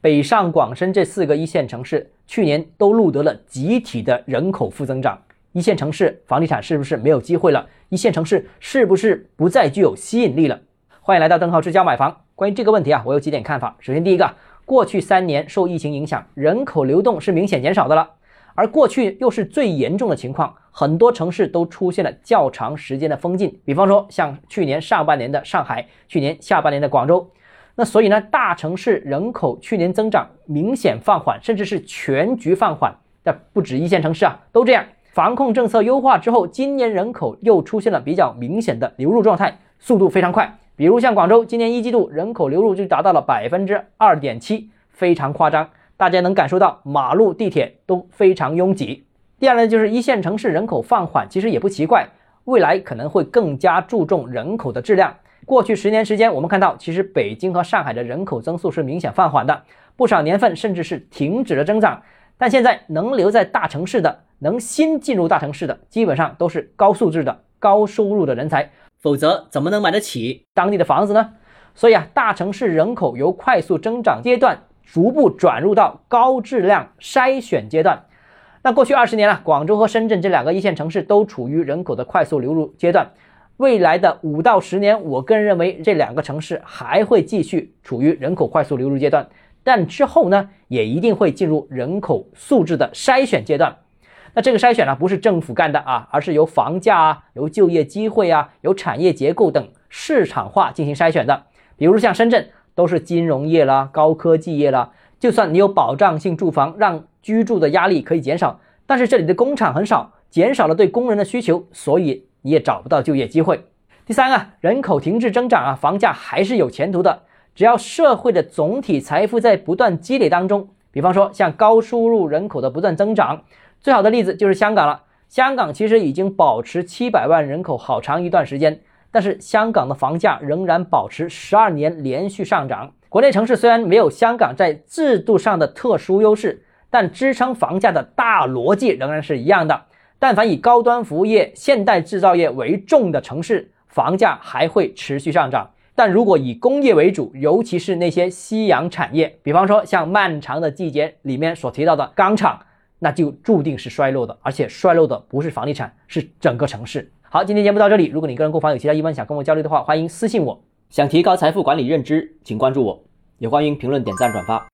北上广深这四个一线城市去年都录得了集体的人口负增长。一线城市房地产是不是没有机会了？一线城市是不是不再具有吸引力了？欢迎来到邓浩之家买房。关于这个问题啊，我有几点看法。首先，第一个，过去三年受疫情影响，人口流动是明显减少的了。而过去又是最严重的情况，很多城市都出现了较长时间的封禁。比方说，像去年上半年的上海，去年下半年的广州。那所以呢，大城市人口去年增长明显放缓，甚至是全局放缓。但不止一线城市啊，都这样。防控政策优化之后，今年人口又出现了比较明显的流入状态，速度非常快。比如像广州，今年一季度人口流入就达到了百分之二点七，非常夸张。大家能感受到马路、地铁都非常拥挤。第二呢，就是一线城市人口放缓，其实也不奇怪，未来可能会更加注重人口的质量。过去十年时间，我们看到，其实北京和上海的人口增速是明显放缓的，不少年份甚至是停止了增长。但现在能留在大城市的，能新进入大城市的，基本上都是高素质的、高收入的人才，否则怎么能买得起当地的房子呢？所以啊，大城市人口由快速增长阶段。逐步转入到高质量筛选阶段。那过去二十年了，广州和深圳这两个一线城市都处于人口的快速流入阶段。未来的五到十年，我个人认为这两个城市还会继续处于人口快速流入阶段。但之后呢，也一定会进入人口素质的筛选阶段。那这个筛选呢，不是政府干的啊，而是由房价啊、由就业机会啊、由产业结构等市场化进行筛选的。比如像深圳。都是金融业啦、高科技业啦。就算你有保障性住房，让居住的压力可以减少，但是这里的工厂很少，减少了对工人的需求，所以也找不到就业机会。第三啊，人口停滞增长啊，房价还是有前途的。只要社会的总体财富在不断积累当中，比方说像高收入人口的不断增长，最好的例子就是香港了。香港其实已经保持七百万人口好长一段时间。但是香港的房价仍然保持十二年连续上涨。国内城市虽然没有香港在制度上的特殊优势，但支撑房价的大逻辑仍然是一样的。但凡以高端服务业、现代制造业为重的城市，房价还会持续上涨。但如果以工业为主，尤其是那些夕阳产业，比方说像《漫长的季节》里面所提到的钢厂，那就注定是衰落的。而且衰落的不是房地产，是整个城市。好，今天节目到这里。如果你个人购房有其他疑问想跟我交流的话，欢迎私信我。想提高财富管理认知，请关注我，也欢迎评论、点赞、转发。